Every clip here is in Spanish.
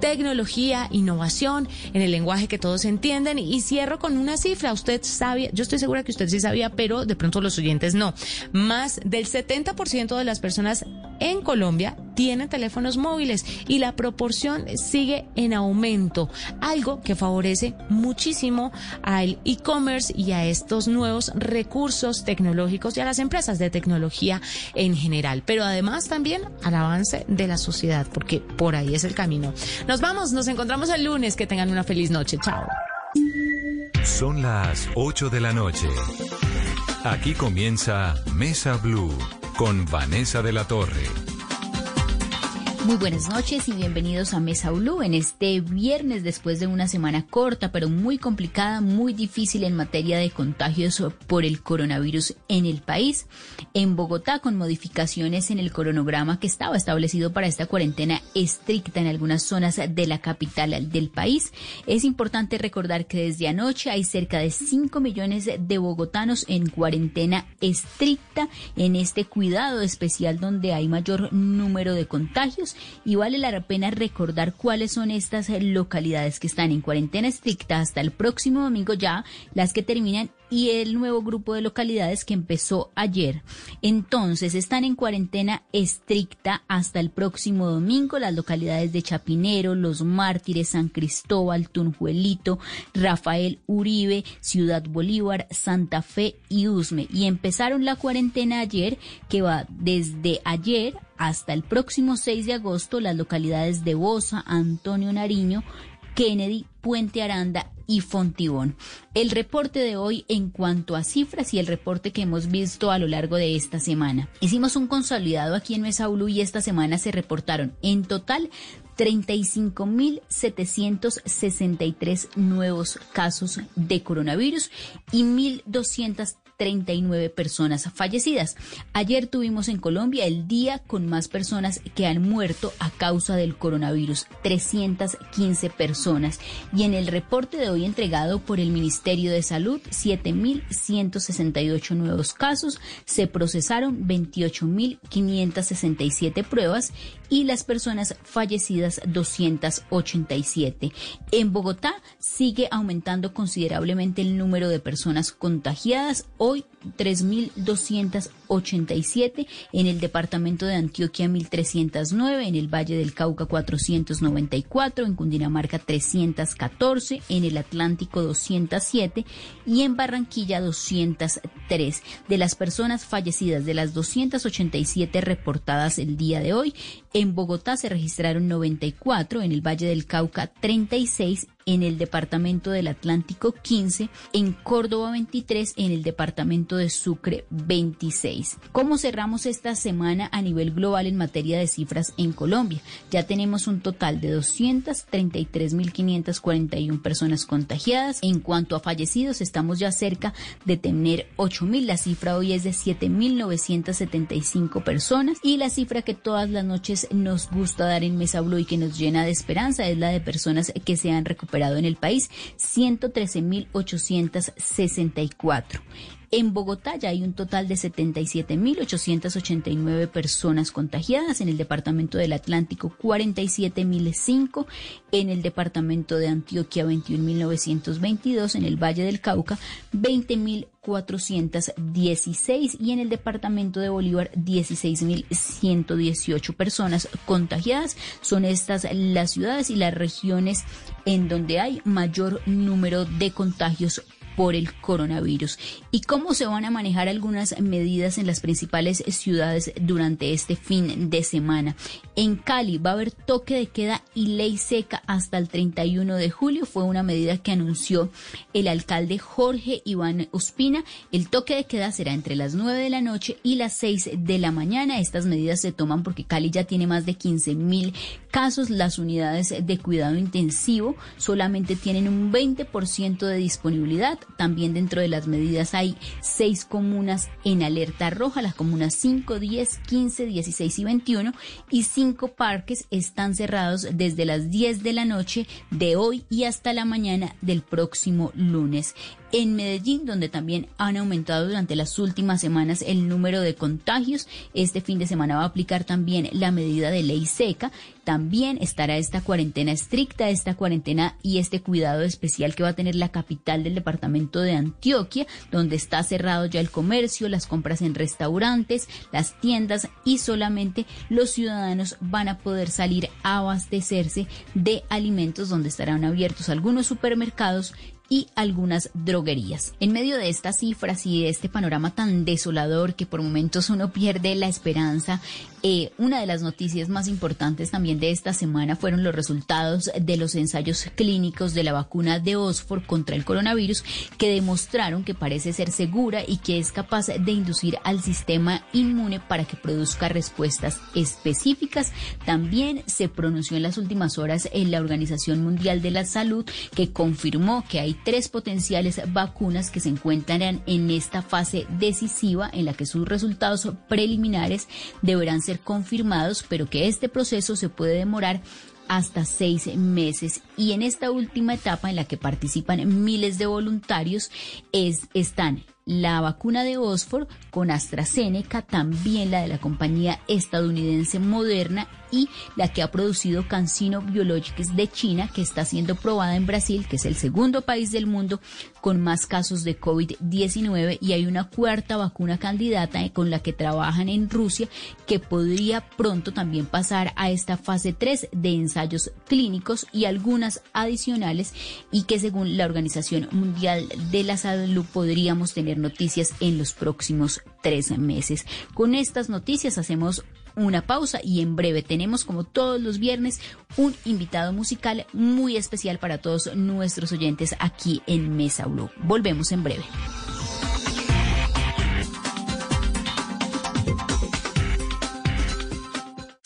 tecnología, innovación, en el lenguaje que todos entienden. Y cierro con una cifra. Usted sabía, yo estoy segura que usted sí sabía, pero de pronto los oyentes no. Más del 70% de las personas en Colombia tienen teléfonos móviles y la proporción sigue en aumento, algo que favorece muchísimo al e-commerce y a estos nuevos recursos tecnológicos y a las empresas de tecnología en general, pero además también al avance de la sociedad, porque por ahí es el camino. Nos vamos, nos encontramos el lunes, que tengan una feliz noche, chao. Son las 8 de la noche. Aquí comienza Mesa Blue con Vanessa de la Torre. Muy buenas noches y bienvenidos a Mesa Blue en este viernes después de una semana corta pero muy complicada, muy difícil en materia de contagios por el coronavirus en el país. En Bogotá con modificaciones en el cronograma que estaba establecido para esta cuarentena estricta en algunas zonas de la capital del país. Es importante recordar que desde anoche hay cerca de 5 millones de bogotanos en cuarentena estricta en este cuidado especial donde hay mayor número de contagios y vale la pena recordar cuáles son estas localidades que están en cuarentena estricta hasta el próximo domingo ya, las que terminan y el nuevo grupo de localidades que empezó ayer. Entonces, están en cuarentena estricta hasta el próximo domingo las localidades de Chapinero, Los Mártires, San Cristóbal, Tunjuelito, Rafael Uribe, Ciudad Bolívar, Santa Fe y Usme. Y empezaron la cuarentena ayer, que va desde ayer hasta el próximo 6 de agosto las localidades de Bosa, Antonio Nariño, Kennedy, Puente Aranda y Fontibón. El reporte de hoy en cuanto a cifras y el reporte que hemos visto a lo largo de esta semana. Hicimos un consolidado aquí en Mesa y esta semana se reportaron en total 35.763 nuevos casos de coronavirus y 1.200 39 personas fallecidas. Ayer tuvimos en Colombia el día con más personas que han muerto a causa del coronavirus, 315 personas. Y en el reporte de hoy entregado por el Ministerio de Salud, 7.168 nuevos casos, se procesaron 28.567 pruebas y las personas fallecidas 287. En Bogotá sigue aumentando considerablemente el número de personas contagiadas. Hoy 3.287, en el departamento de Antioquia 1.309, en el Valle del Cauca 494, en Cundinamarca 314, en el Atlántico 207 y en Barranquilla 203. De las personas fallecidas, de las 287 reportadas el día de hoy, en Bogotá se registraron 94, en el Valle del Cauca 36 en el departamento del Atlántico 15, en Córdoba 23, en el departamento de Sucre 26. ¿Cómo cerramos esta semana a nivel global en materia de cifras en Colombia? Ya tenemos un total de 233.541 personas contagiadas. En cuanto a fallecidos, estamos ya cerca de tener 8.000. La cifra hoy es de 7.975 personas y la cifra que todas las noches nos gusta dar en Mesa Blue y que nos llena de esperanza es la de personas que se han recuperado en el país, 113.864. En Bogotá ya hay un total de 77.889 personas contagiadas, en el departamento del Atlántico 47.005, en el departamento de Antioquia 21.922, en el Valle del Cauca 20.416 y en el departamento de Bolívar 16.118 personas contagiadas. Son estas las ciudades y las regiones en donde hay mayor número de contagios por el coronavirus y cómo se van a manejar algunas medidas en las principales ciudades durante este fin de semana. En Cali va a haber toque de queda y ley seca hasta el 31 de julio. Fue una medida que anunció el alcalde Jorge Iván Ospina. El toque de queda será entre las 9 de la noche y las 6 de la mañana. Estas medidas se toman porque Cali ya tiene más de 15 mil casos. Las unidades de cuidado intensivo solamente tienen un 20% de disponibilidad también dentro de las medidas hay seis comunas en alerta roja, las comunas 5, 10, 15, 16 y 21 y cinco parques están cerrados desde las 10 de la noche de hoy y hasta la mañana del próximo lunes. En Medellín, donde también han aumentado durante las últimas semanas el número de contagios. Este fin de semana va a aplicar también la medida de ley seca. También estará esta cuarentena estricta, esta cuarentena y este cuidado especial que va a tener la capital del departamento de Antioquia, donde está cerrado ya el comercio, las compras en restaurantes, las tiendas y solamente los ciudadanos van a poder salir a abastecerse de alimentos donde estarán abiertos algunos supermercados y algunas droguerías. En medio de estas cifras y de este panorama tan desolador que por momentos uno pierde la esperanza, eh, una de las noticias más importantes también de esta semana fueron los resultados de los ensayos clínicos de la vacuna de Oxford contra el coronavirus que demostraron que parece ser segura y que es capaz de inducir al sistema inmune para que produzca respuestas específicas. También se pronunció en las últimas horas en la Organización Mundial de la Salud que confirmó que hay tres potenciales vacunas que se encuentran en esta fase decisiva en la que sus resultados preliminares deberán ser confirmados, pero que este proceso se puede demorar hasta seis meses. Y en esta última etapa en la que participan miles de voluntarios es, están la vacuna de Oxford con AstraZeneca, también la de la compañía estadounidense Moderna y la que ha producido Cancino Biologics de China, que está siendo probada en Brasil, que es el segundo país del mundo con más casos de COVID-19 y hay una cuarta vacuna candidata con la que trabajan en Rusia que podría pronto también pasar a esta fase 3 de ensayos clínicos y algunas adicionales y que según la Organización Mundial de la Salud podríamos tener noticias en los próximos tres meses. Con estas noticias hacemos una pausa y en breve tenemos como todos los viernes un invitado musical muy especial para todos nuestros oyentes aquí en Mesa Blue. Volvemos en breve.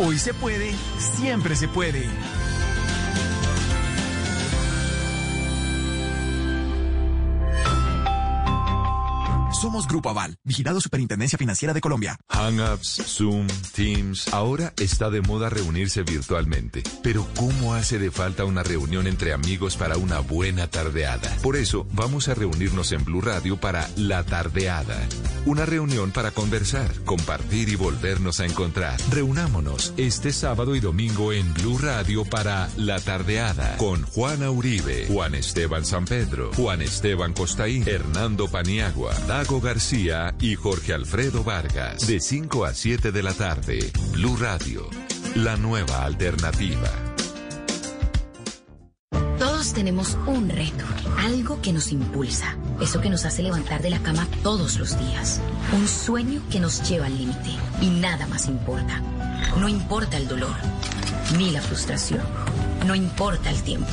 Hoy se puede, siempre se puede. Somos Grupo Aval, vigilado Superintendencia Financiera de Colombia. Hangouts, Zoom, Teams. Ahora está de moda reunirse virtualmente. Pero ¿cómo hace de falta una reunión entre amigos para una buena tardeada? Por eso vamos a reunirnos en Blue Radio para La Tardeada. Una reunión para conversar, compartir y volvernos a encontrar. Reunámonos este sábado y domingo en Blue Radio para La Tardeada con Juana Uribe, Juan Esteban San Pedro, Juan Esteban Costaín, Hernando Paniagua, Dago García y Jorge Alfredo Vargas. De 5 a 7 de la tarde, Blue Radio, la nueva alternativa. Todos tenemos un reto, algo que nos impulsa, eso que nos hace levantar de la cama todos los días, un sueño que nos lleva al límite y nada más importa. No importa el dolor, ni la frustración, no importa el tiempo.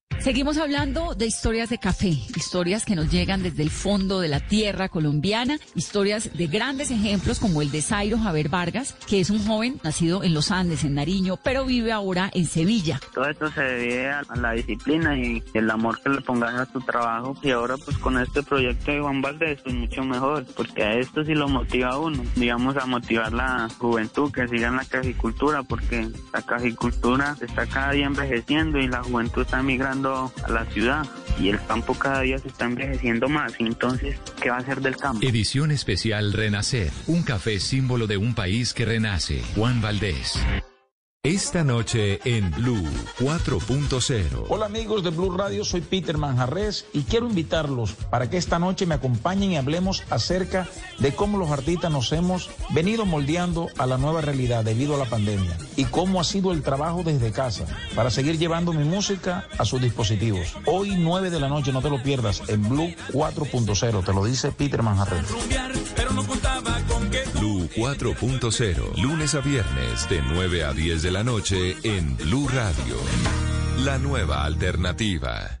Seguimos hablando de historias de café, historias que nos llegan desde el fondo de la tierra colombiana, historias de grandes ejemplos como el de Zairo Javier Vargas, que es un joven nacido en los Andes, en Nariño, pero vive ahora en Sevilla. Todo esto se debe a la disciplina y el amor que le pongas a tu trabajo y ahora pues con este proyecto de Juan Valdés pues mucho mejor, porque a esto sí lo motiva a uno, digamos a motivar la juventud que siga en la cajicultura, porque la cajicultura está cada día envejeciendo y la juventud está migrando a la ciudad y el campo cada día se está envejeciendo más. Entonces, ¿qué va a hacer del campo? Edición especial Renacer, un café símbolo de un país que renace. Juan Valdés. Esta noche en Blue 4.0. Hola amigos de Blue Radio, soy Peter Manjarres y quiero invitarlos para que esta noche me acompañen y hablemos acerca de cómo los artistas nos hemos venido moldeando a la nueva realidad debido a la pandemia y cómo ha sido el trabajo desde casa para seguir llevando mi música a sus dispositivos. Hoy 9 de la noche, no te lo pierdas, en Blue 4.0, te lo dice Peter Manjarres. Blue 4.0, lunes a viernes de 9 a 10 de la noche en Blue Radio. La nueva alternativa.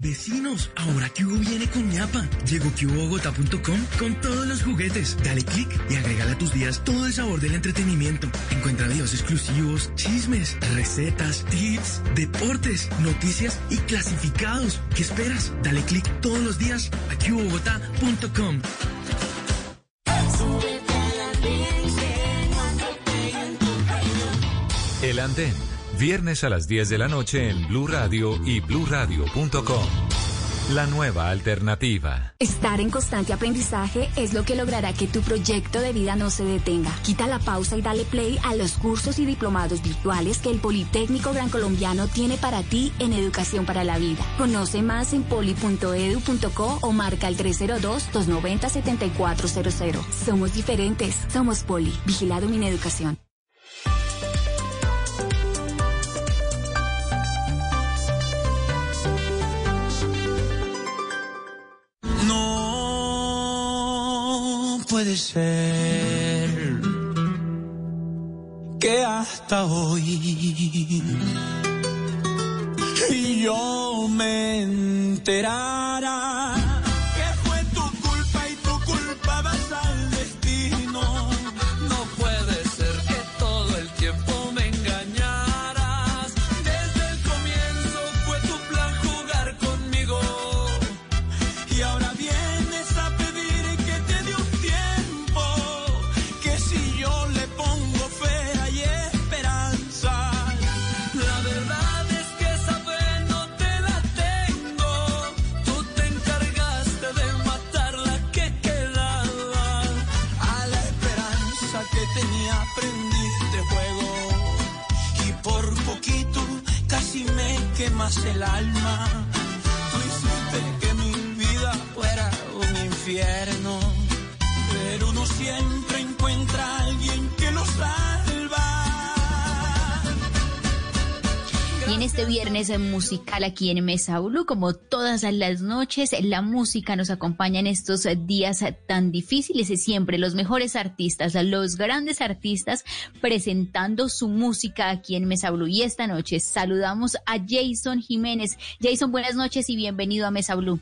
Vecinos, ahora Hugo viene con ñapa. Llegó QBogotá.com con todos los juguetes. Dale clic y agrégale a tus días todo el sabor del entretenimiento. Encuentra videos exclusivos, chismes, recetas, tips, deportes, noticias y clasificados. ¿Qué esperas? Dale clic todos los días a QBogotá.com. El Andén, viernes a las 10 de la noche en Blue Radio y bluradio.com. La nueva alternativa. Estar en constante aprendizaje es lo que logrará que tu proyecto de vida no se detenga. Quita la pausa y dale play a los cursos y diplomados virtuales que el Politécnico Gran Colombiano tiene para ti en Educación para la Vida. Conoce más en poli.edu.co o marca el 302-290-7400. Somos diferentes. Somos Poli. Vigilado Min puede ser que hasta hoy yo me enterara musical aquí en Mesa Blue, como todas las noches, la música nos acompaña en estos días tan difíciles y siempre los mejores artistas, los grandes artistas presentando su música aquí en Mesa Blue. Y esta noche saludamos a Jason Jiménez. Jason, buenas noches y bienvenido a Mesa Blue.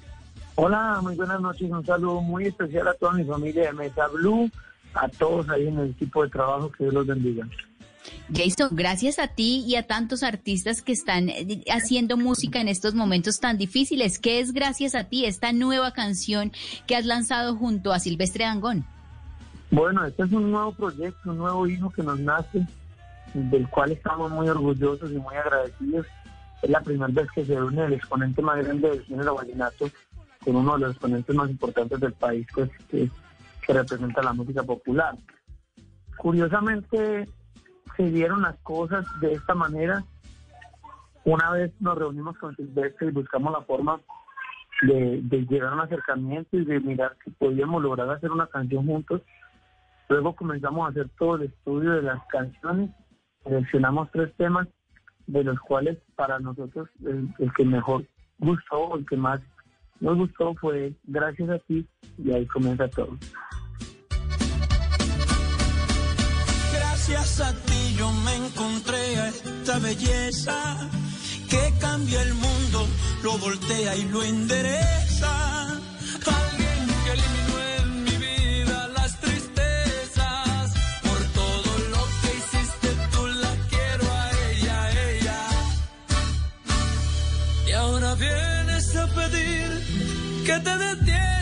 Hola, muy buenas noches. Un saludo muy especial a toda mi familia de Mesa Blue, a todos ahí en el equipo de trabajo. Que Dios los bendiga. Jason, gracias a ti y a tantos artistas que están eh, haciendo música en estos momentos tan difíciles. ¿Qué es gracias a ti esta nueva canción que has lanzado junto a Silvestre Dangón? Bueno, este es un nuevo proyecto, un nuevo hijo que nos nace, del cual estamos muy orgullosos y muy agradecidos. Es la primera vez que se une el exponente más grande del género vallenato con uno de los exponentes más importantes del país, pues que, que representa la música popular. Curiosamente, se dieron las cosas de esta manera. Una vez nos reunimos con Silvestre y buscamos la forma de, llegar a un acercamiento y de mirar si podíamos lograr hacer una canción juntos. Luego comenzamos a hacer todo el estudio de las canciones, seleccionamos tres temas, de los cuales para nosotros el, el que mejor gustó, el que más nos gustó fue Gracias a ti y ahí comienza todo. gracias a ti yo me encontré a esta belleza que cambia el mundo, lo voltea y lo endereza. Alguien que eliminó en mi vida las tristezas, por todo lo que hiciste tú la quiero a ella, ella. Y ahora vienes a pedir que te detienes.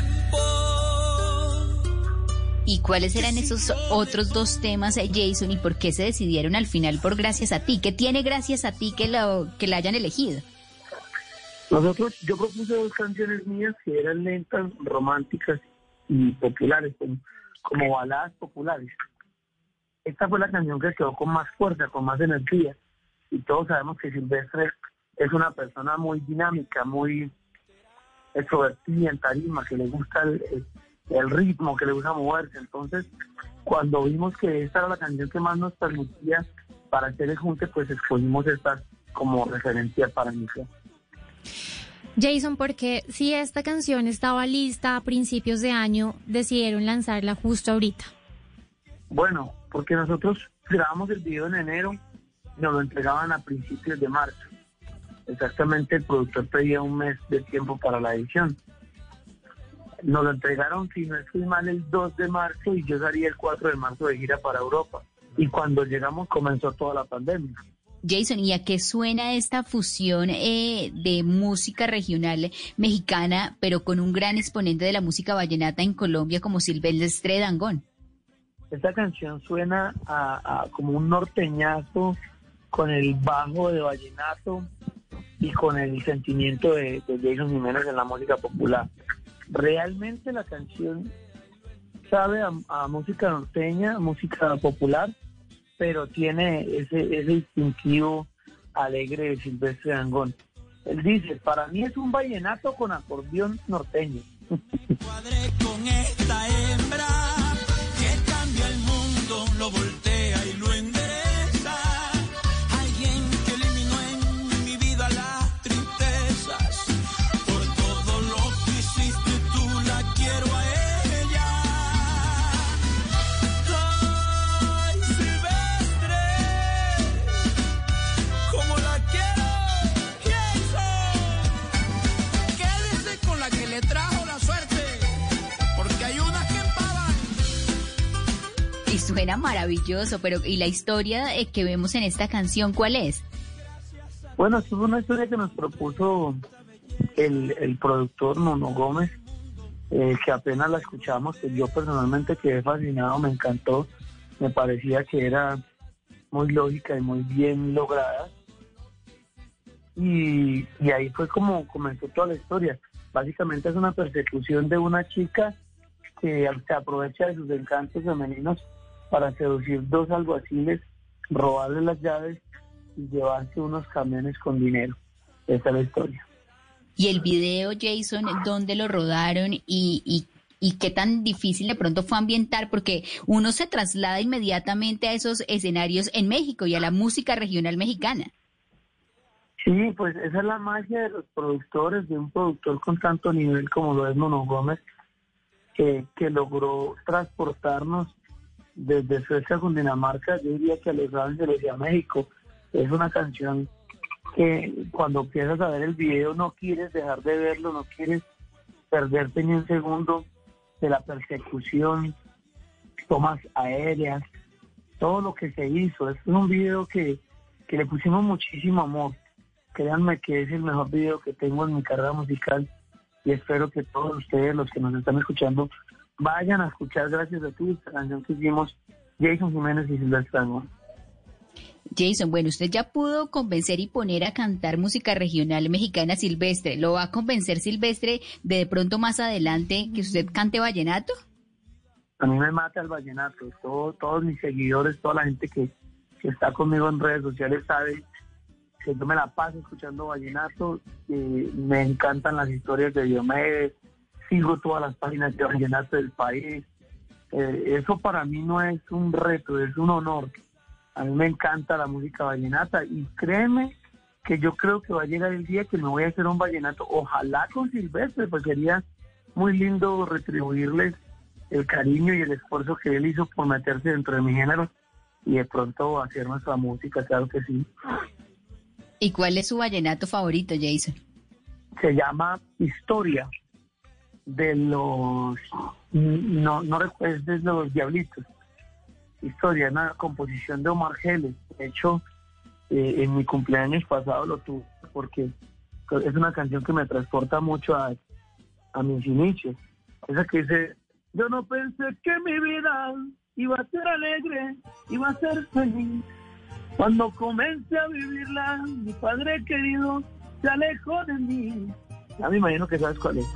¿Y cuáles eran esos otros dos temas, eh, Jason, y por qué se decidieron al final por Gracias a ti? ¿Qué tiene Gracias a ti que, lo, que la hayan elegido? Nosotros, yo propuse dos canciones mías que eran lentas, románticas y populares, como, como baladas populares. Esta fue la canción que quedó con más fuerza, con más energía. Y todos sabemos que Silvestre es una persona muy dinámica, muy extrovertida en tarima, que le gusta el, el ritmo, que le gusta moverse. Entonces, cuando vimos que esta era la canción que más nos permitía para hacer el junte, pues escogimos esta como referencia para iniciar. Jason, porque si esta canción estaba lista a principios de año, decidieron lanzarla justo ahorita? Bueno, porque nosotros grabamos el video en enero y nos lo entregaban a principios de marzo. Exactamente, el productor pedía un mes de tiempo para la edición. Nos lo entregaron, si no estoy mal, el 2 de marzo y yo salí el 4 de marzo de gira para Europa. Y cuando llegamos comenzó toda la pandemia. Jason, ¿y a qué suena esta fusión eh, de música regional mexicana, pero con un gran exponente de la música vallenata en Colombia como Silvestre Dangón? Esta canción suena a, como un norteñazo con el bajo de vallenato y con el sentimiento de, de Jason Jiménez en la música popular. Realmente la canción sabe a, música norteña, música popular, pero tiene ese, ese distintivo alegre de Silvestre Dangón. Él dice, para mí es un vallenato con acordeón norteño. Con esta hembra que cambia el mundo, lo voltea Y suena maravilloso, pero ¿y la historia eh, que vemos en esta canción cuál es? Bueno, es una historia que nos propuso el, el productor Nono Gómez, eh, que apenas la escuchamos, pues yo personalmente quedé fascinado, me encantó, me parecía que era muy lógica y muy bien lograda. Y, y ahí fue como comenzó toda la historia. Básicamente es una persecución de una chica que se aprovecha de sus encantos femeninos para seducir dos alguaciles, robarle las llaves y llevarse unos camiones con dinero. Esa es la historia. Y el video, Jason, ¿dónde lo rodaron y, y, y qué tan difícil de pronto fue ambientar? Porque uno se traslada inmediatamente a esos escenarios en México y a la música regional mexicana. Sí, pues esa es la magia de los productores, de un productor con tanto nivel como lo es Mono Gómez, que, que logró transportarnos desde Suecia con Dinamarca, yo diría que a Los Ángeles y a México. Es una canción que cuando empiezas a ver el video no quieres dejar de verlo, no quieres perderte ni un segundo de la persecución, tomas aéreas, todo lo que se hizo. Es un video que, que le pusimos muchísimo amor. Créanme que es el mejor video que tengo en mi carrera musical y espero que todos ustedes, los que nos están escuchando, vayan a escuchar gracias a ti esta canción que hicimos Jason Jiménez y Silvestre. Jason, bueno, usted ya pudo convencer y poner a cantar música regional mexicana Silvestre. ¿Lo va a convencer Silvestre de, de pronto más adelante que usted cante vallenato? A mí me mata el vallenato. Todo, todos mis seguidores, toda la gente que, que está conmigo en redes sociales sabe que yo me la paso escuchando vallenato. y me encantan las historias de Diomedes. Sigo todas las páginas de vallenato del país. Eh, eso para mí no es un reto, es un honor. A mí me encanta la música vallenata y créeme que yo creo que va a llegar el día que me voy a hacer un vallenato, ojalá con Silvestre, pues sería muy lindo retribuirles el cariño y el esfuerzo que él hizo por meterse dentro de mi género y de pronto hacer nuestra música, claro que sí. ¿Y cuál es su vallenato favorito, Jason? Se llama Historia de los, no, no es de los Diablitos. Historia, una composición de Omar Geles. De hecho, eh, en mi cumpleaños pasado lo tuve porque es una canción que me transporta mucho a, a mis inicios. Esa que dice, yo no pensé que mi vida iba a ser alegre, iba a ser feliz. Cuando comencé a vivirla, mi padre querido se alejó de mí. Ya me imagino que sabes cuál es.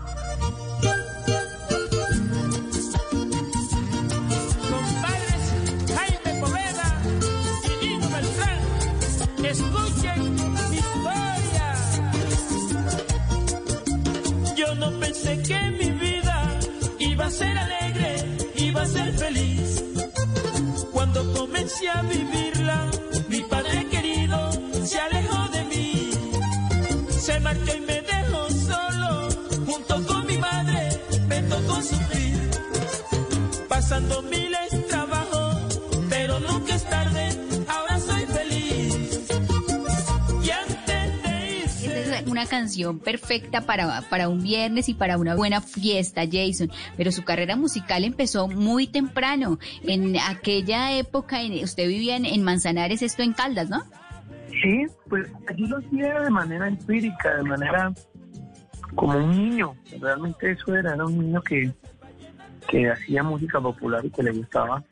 Escuchen mi historia. Yo no pensé que mi vida iba a ser alegre, iba a ser feliz. Cuando comencé a vivirla, mi padre querido se alejó de mí. Se marchó y me dejó solo, junto con mi madre, me tocó sufrir. Pasando miles canción perfecta para, para un viernes y para una buena fiesta, Jason. Pero su carrera musical empezó muy temprano. En aquella época, en- usted vivía en, en Manzanares, esto en Caldas, ¿no? Sí, pues allí lo hacía de manera empírica, de manera como un niño. Realmente eso era, era un niño que, que hacía música popular y que le gustaba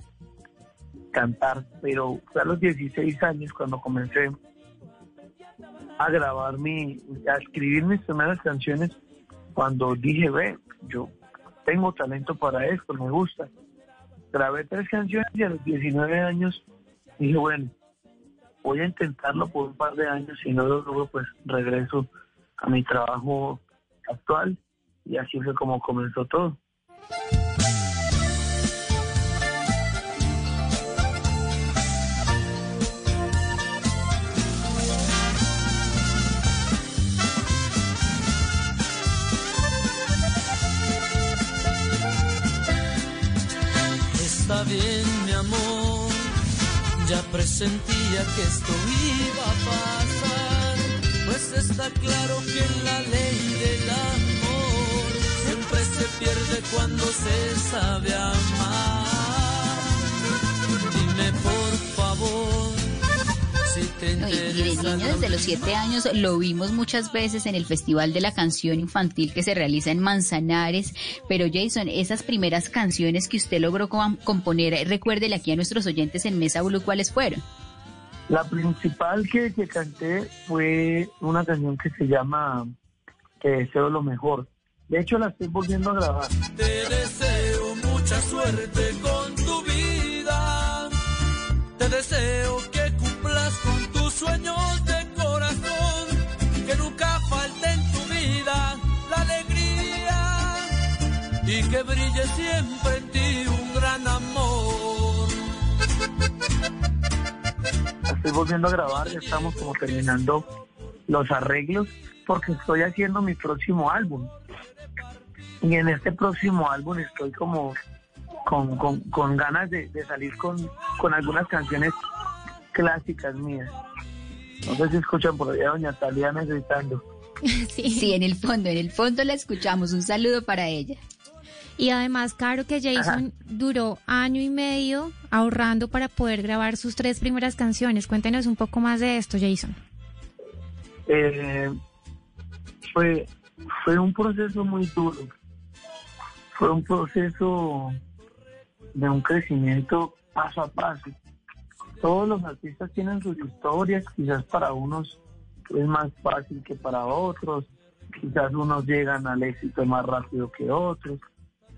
cantar. Pero fue a los 16 años cuando comencé a grabar mi, a escribir mis primeras canciones, cuando dije, ve, yo tengo talento para esto, me gusta. Grabé tres canciones y a los 19 años dije, bueno, voy a intentarlo por un par de años, si no lo logro, pues regreso a mi trabajo actual y así fue como comenzó todo. Bien, mi amor, ya presentía que esto iba a pasar, pues está claro que en la ley del amor siempre se pierde cuando se sabe amar. Dime por favor No, y, y de niño desde los siete años lo vimos muchas veces en el Festival de la Canción Infantil que se realiza en Manzanares. Pero Jason, esas primeras canciones que usted logró com- componer, recuérdele aquí a nuestros oyentes en Mesa Blue cuáles fueron. La principal que, que canté fue una canción que se llama Te deseo lo mejor. De hecho, la estoy volviendo a grabar. Te deseo mucha suerte con tu vida. Te deseo sueños de corazón. Que nunca falte en tu vida la alegría. Y que brille siempre en ti un gran amor. Estoy volviendo a grabar, ya estamos como terminando los arreglos porque estoy haciendo mi próximo álbum. Y en este próximo álbum estoy como con, con, con ganas de, de salir con, con algunas canciones clásicas mías. No sé si escuchan por allá a Doña Taliana gritando. Sí. en el fondo, en el fondo la escuchamos. Un saludo para ella. Y además, claro que Jason duró año y medio ahorrando para poder grabar sus tres primeras canciones. Cuéntenos un poco más de esto, Jason. Eh, fue, fue un proceso muy duro. Fue un proceso de un crecimiento paso a paso. Todos los artistas tienen sus historias, quizás para unos es más fácil que para otros, quizás unos llegan al éxito más rápido que otros.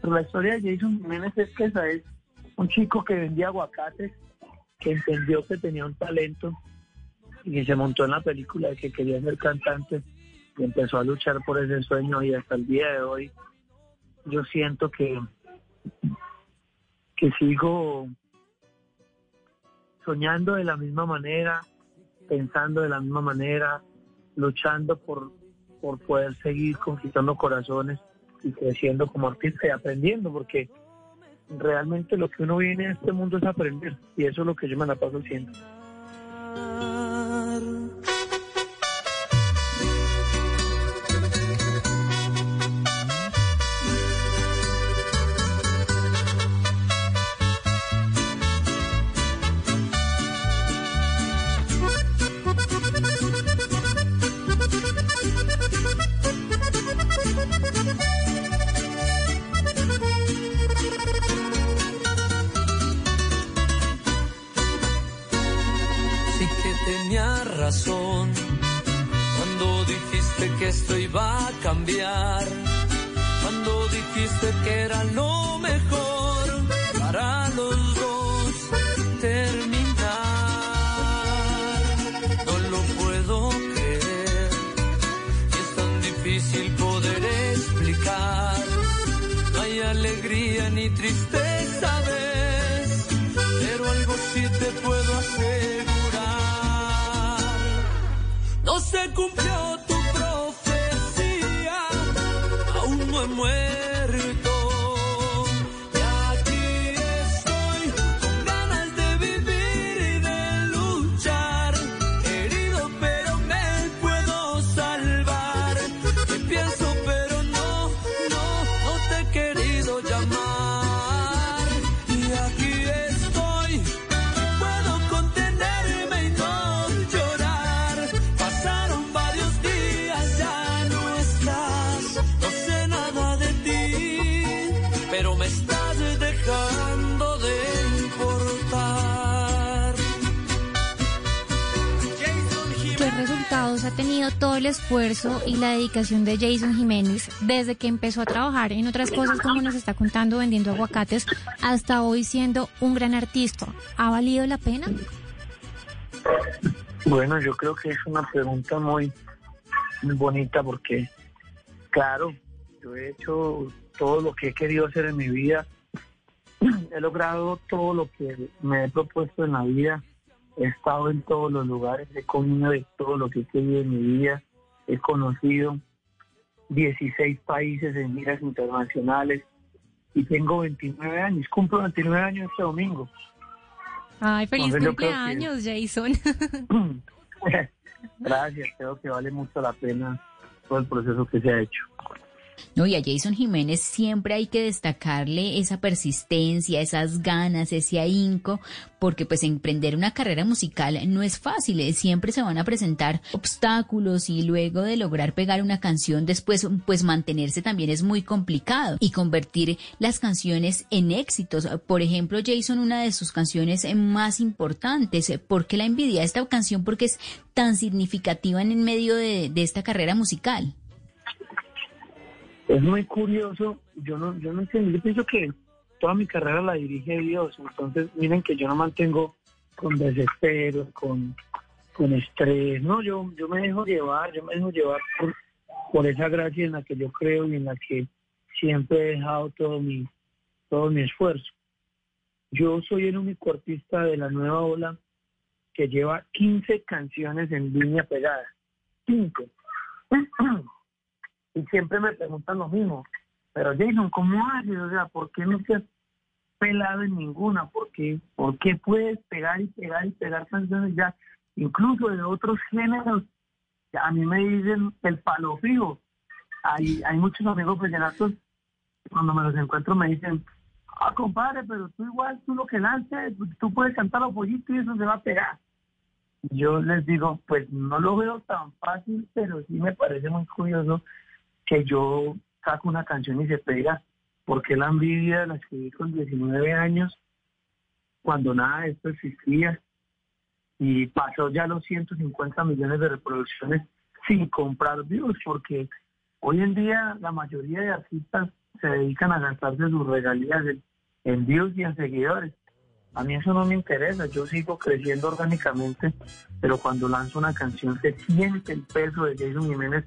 Pero la historia de Jason Jiménez es que esa es un chico que vendía aguacates, que entendió que tenía un talento y que se montó en la película de que quería ser cantante y empezó a luchar por ese sueño y hasta el día de hoy yo siento que que sigo soñando de la misma manera, pensando de la misma manera, luchando por, por poder seguir conquistando corazones y creciendo como artista y aprendiendo, porque realmente lo que uno viene a este mundo es aprender y eso es lo que yo me la paso haciendo. Que era lo mejor para los dos terminar. No lo puedo creer, y es tan difícil poder explicar. No hay alegría ni tristeza, ves, pero algo sí te puedo asegurar. No se cumplió tu profecía, aún no he muerto. Tenido todo el esfuerzo y la dedicación de Jason Jiménez desde que empezó a trabajar en otras cosas como nos está contando vendiendo aguacates hasta hoy siendo un gran artista? ¿Ha valido la pena? Bueno, yo creo que es una pregunta muy, muy bonita porque, claro, yo he hecho todo lo que he querido hacer en mi vida, he logrado todo lo que me he propuesto en la vida, he estado en todos los lugares, he comido de todo lo que he querido en mi vida, he conocido 16 países en giras internacionales y tengo 29 años, cumplo 29 años este domingo. Ay, feliz Entonces, que- cumpleaños, Jason. Gracias, creo que vale mucho la pena todo el proceso que se ha hecho. No, y a Jason Jiménez siempre hay que destacarle esa persistencia, esas ganas, ese ahínco, porque pues emprender una carrera musical no es fácil, eh, siempre se van a presentar obstáculos y luego de lograr pegar una canción después pues mantenerse también es muy complicado y convertir las canciones en éxitos. Por ejemplo, Jason, una de sus canciones más importantes, ¿por qué la envidia esta canción? Porque es tan significativa en en medio de esta carrera musical. Es muy curioso, yo no, yo no entiendo, yo pienso que toda mi carrera la dirige Dios, entonces miren que yo no mantengo con desespero, con, con estrés, no, yo, yo me dejo llevar, yo me dejo llevar por, por esa gracia en la que yo creo y en la que siempre he dejado todo mi, todo mi esfuerzo. Yo soy el único artista de la nueva ola que lleva 15 canciones en línea pegada. 15. y siempre me preguntan lo mismo. Pero Jason, ¿cómo haces? O sea, ¿por qué no te has pelado en ninguna? ¿Por qué, ¿Por qué puedes pegar y pegar y pegar canciones ya, incluso de otros géneros? A mí me dicen el palo fijo. Hay, hay muchos amigos vallenatos, cuando me los encuentro me dicen, ah, compadre, pero tú igual, tú lo que lances, tú puedes cantar los pollitos y eso se va a pegar. Yo les digo, pues no lo veo tan fácil, pero sí me parece muy curioso que yo saco una canción y se pega, porque la envidia la escribí con 19 años, cuando nada de esto existía, y pasó ya los 150 millones de reproducciones sin comprar views, porque hoy en día la mayoría de artistas se dedican a gastarse sus regalías en, en views y en seguidores. A mí eso no me interesa, yo sigo creciendo orgánicamente, pero cuando lanzo una canción se siente el peso de Jason Jiménez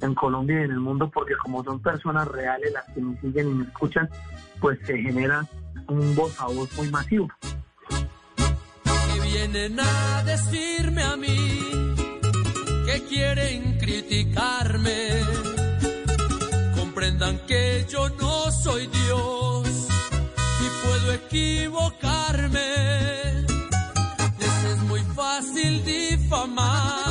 en Colombia y en el mundo, porque como son personas reales las que me siguen y me escuchan, pues se genera un voz a voz muy masivo. que vienen a decirme a mí que quieren criticarme. Comprendan que yo no soy Dios y puedo equivocarme. Les es muy fácil difamar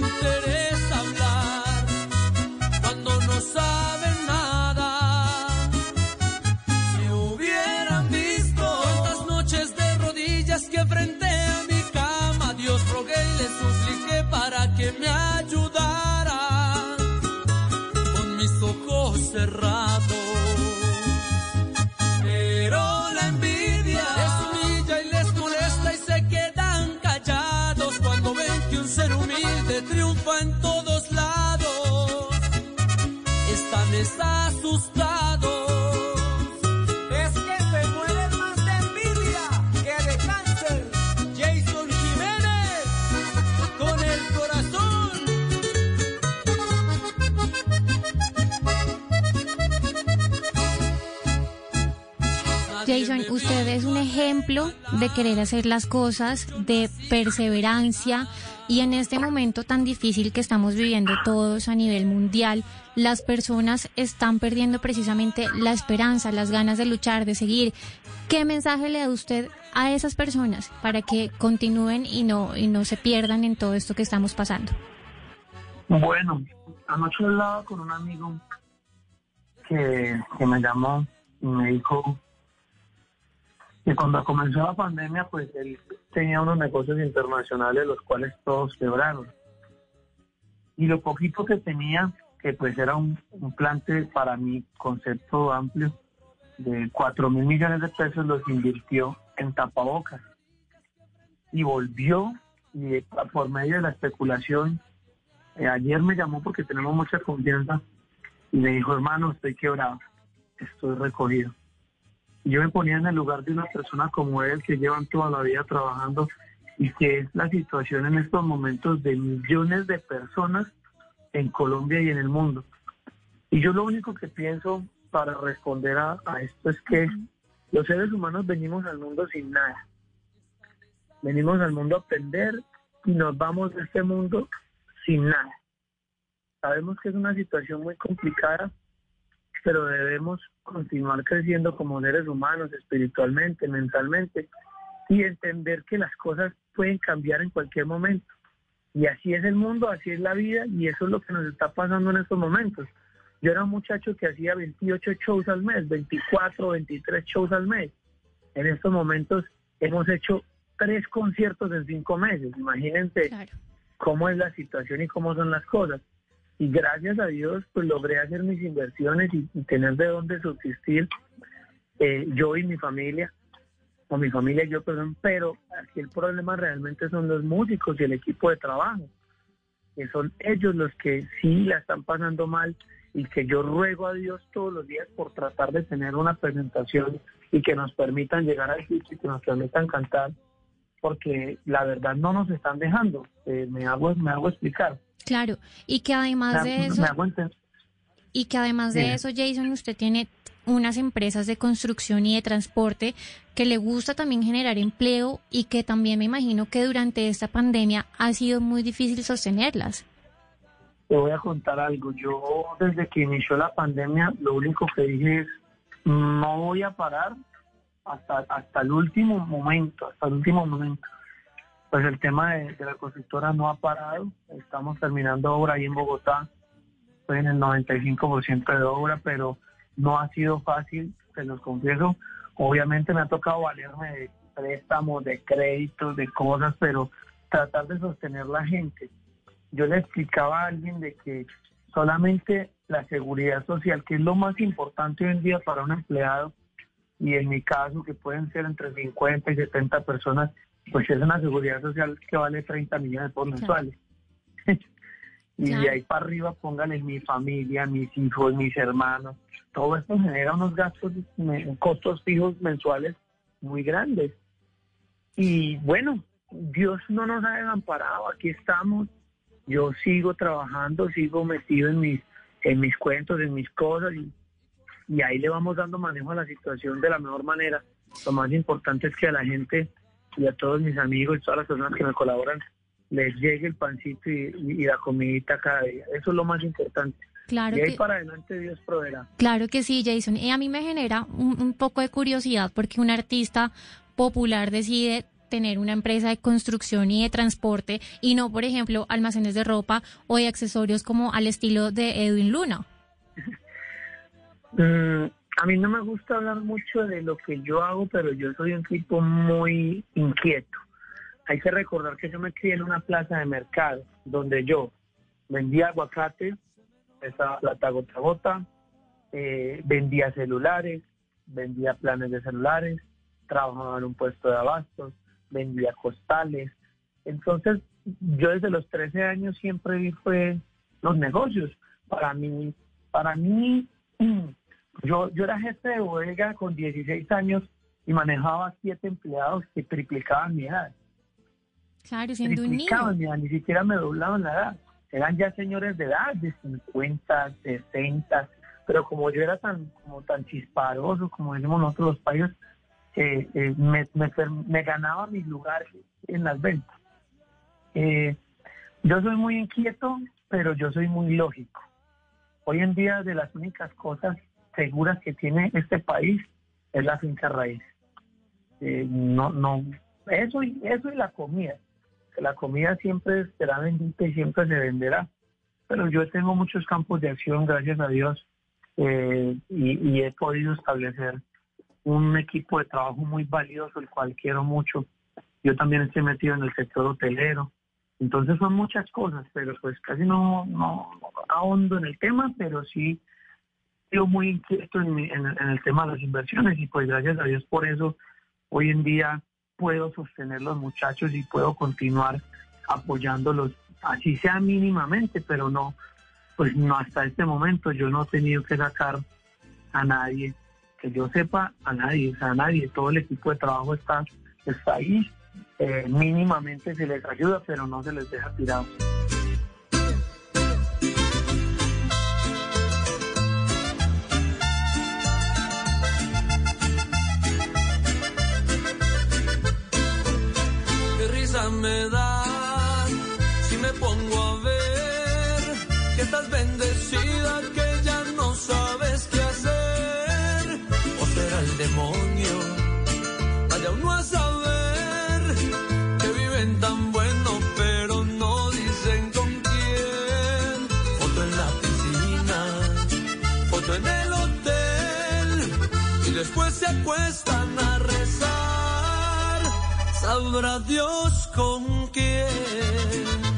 interesa hablar cuando no saben nada. Si hubieran visto tantas noches de rodillas que frente a mi cama Dios rogué y le supliqué para que me ayudara con mis ojos cerrados. triunfa en todos lados. Están asustados. Es que se mueren más de envidia que de cáncer. Jason Jiménez con el corazón. Jason, usted es un ejemplo de querer hacer las cosas, de perseverancia y en este momento tan difícil que estamos viviendo todos a nivel mundial, las personas están perdiendo precisamente la esperanza, las ganas de luchar, de seguir. ¿Qué mensaje le da usted a esas personas para que continúen y no, y no se pierdan en todo esto que estamos pasando? Bueno, anoche hablaba con un amigo que, que me llamó y me dijo que cuando comenzó la pandemia, pues él tenía unos negocios internacionales los cuales todos quebraron. Y lo poquito que tenía, que pues era un, un plante para mi concepto amplio de 4 mil millones de pesos, los invirtió en tapabocas. Y volvió, y eh, por medio de la especulación, eh, ayer me llamó porque tenemos mucha confianza y me dijo, hermano, estoy quebrado, estoy recogido. Yo me ponía en el lugar de una persona como él que llevan toda la vida trabajando y que es la situación en estos momentos de millones de personas en Colombia y en el mundo. Y yo lo único que pienso para responder a, a esto es que los seres humanos venimos al mundo sin nada. Venimos al mundo a aprender y nos vamos de este mundo sin nada. Sabemos que es una situación muy complicada, pero debemos continuar creciendo como seres humanos, espiritualmente, mentalmente, y entender que las cosas pueden cambiar en cualquier momento. Y así es el mundo, así es la vida, y eso es lo que nos está pasando en estos momentos. Yo era un muchacho que hacía 28 shows al mes, 24, 23 shows al mes. En estos momentos hemos hecho tres conciertos en cinco meses. Imagínense cómo es la situación y cómo son las cosas. Y gracias a Dios, pues logré hacer mis inversiones y, tener de dónde subsistir eh, yo y mi familia, o mi familia y yo, perdón, pero aquí el problema realmente son los músicos y el equipo de trabajo, que son ellos los que sí la están pasando mal y que yo ruego a Dios todos los días por tratar de tener una presentación y que nos permitan llegar al sitio y que nos permitan cantar, porque la verdad no nos están dejando. Eh, me hago me hago explicar. Claro, y que además de eso, y que además de eso, Jason, usted tiene unas empresas de construcción y de transporte que le gusta también generar empleo y que también me imagino que durante esta pandemia ha sido muy difícil sostenerlas. Te voy a contar algo. Yo desde que inició la pandemia, lo único que dije es, no voy a parar hasta, hasta el último momento, hasta el último momento. Pues el tema de, la constructora no ha parado. Estamos terminando obra ahí en Bogotá. Estoy en el 95% de obra, pero no ha sido fácil, se los confieso. Obviamente me ha tocado valerme de préstamos, de créditos, de cosas, pero tratar de sostener la gente yo le explicaba a alguien de que solamente la seguridad social, que es lo más importante hoy en día para un empleado, y en mi caso, que pueden ser entre 50 y 70 personas, pues es una seguridad social que vale 30 millones por mensuales. y Claro. de ahí para arriba, póngale mi familia, mis hijos, mis hermanos. Todo esto genera unos gastos, costos fijos mensuales muy grandes. Y bueno, Dios no nos ha desamparado, aquí estamos. Yo sigo trabajando, sigo metido en mis, en mis cuentos, en mis cosas y, y ahí le vamos dando manejo a la situación de la mejor manera. Lo más importante es que a la gente y a todos mis amigos y todas las personas que me colaboran les llegue el pancito y, la comidita cada día. Eso es lo más importante. Claro y ahí que- para adelante Dios proveerá. Claro que sí, Jason. Y a mí me genera un, un poco de curiosidad porque un artista popular decide tener una empresa de construcción y de transporte y no, por ejemplo, almacenes de ropa o de accesorios como al estilo de Edwin Luna. Mm, a mí no me gusta hablar mucho de lo que yo hago, pero yo soy un tipo muy inquieto. Hay que recordar que yo me crié en una plaza de mercado donde yo vendía aguacate, esa plata gota gota, eh, vendía celulares, vendía planes de celulares, trabajaba en un puesto de abastos, vendía costales. Entonces, yo desde los 13 años siempre vi fue los negocios. Para mí, para mí, yo, yo era jefe de bodega con 16 años y manejaba siete empleados que triplicaban mi edad. Claro, siendo un niño. Mi edad, ni siquiera me doblaban la edad. Eran ya señores de edad, de 50, 60, pero como yo era tan como tan chisparoso, como decimos nosotros los países, eh, eh, me, me, me, ganaba mi lugar en las ventas. Eh, yo soy muy inquieto, pero yo soy muy lógico. Hoy en día de las únicas cosas seguras que tiene este país es la finca raíz. no, no, eso y eso y la comida. La comida siempre será bendita y siempre se venderá. Pero yo tengo muchos campos de acción, gracias a Dios, y, y he podido establecer un equipo de trabajo muy valioso, el cual quiero mucho. Yo también estoy metido en el sector hotelero. Entonces son muchas cosas, pero pues casi no, no, ahondo en el tema, pero sí estoy muy inquieto en, el tema de las inversiones y pues gracias a Dios por eso hoy en día puedo sostener los muchachos y puedo continuar apoyándolos, así sea mínimamente, pero no, pues no hasta este momento. Yo no he tenido que sacar a nadie que yo sepa, a nadie, a nadie, todo el equipo de trabajo está, está ahí, eh, mínimamente se les ayuda, pero no se les deja tirados. Acuestan a rezar. Sabrá Dios con quién.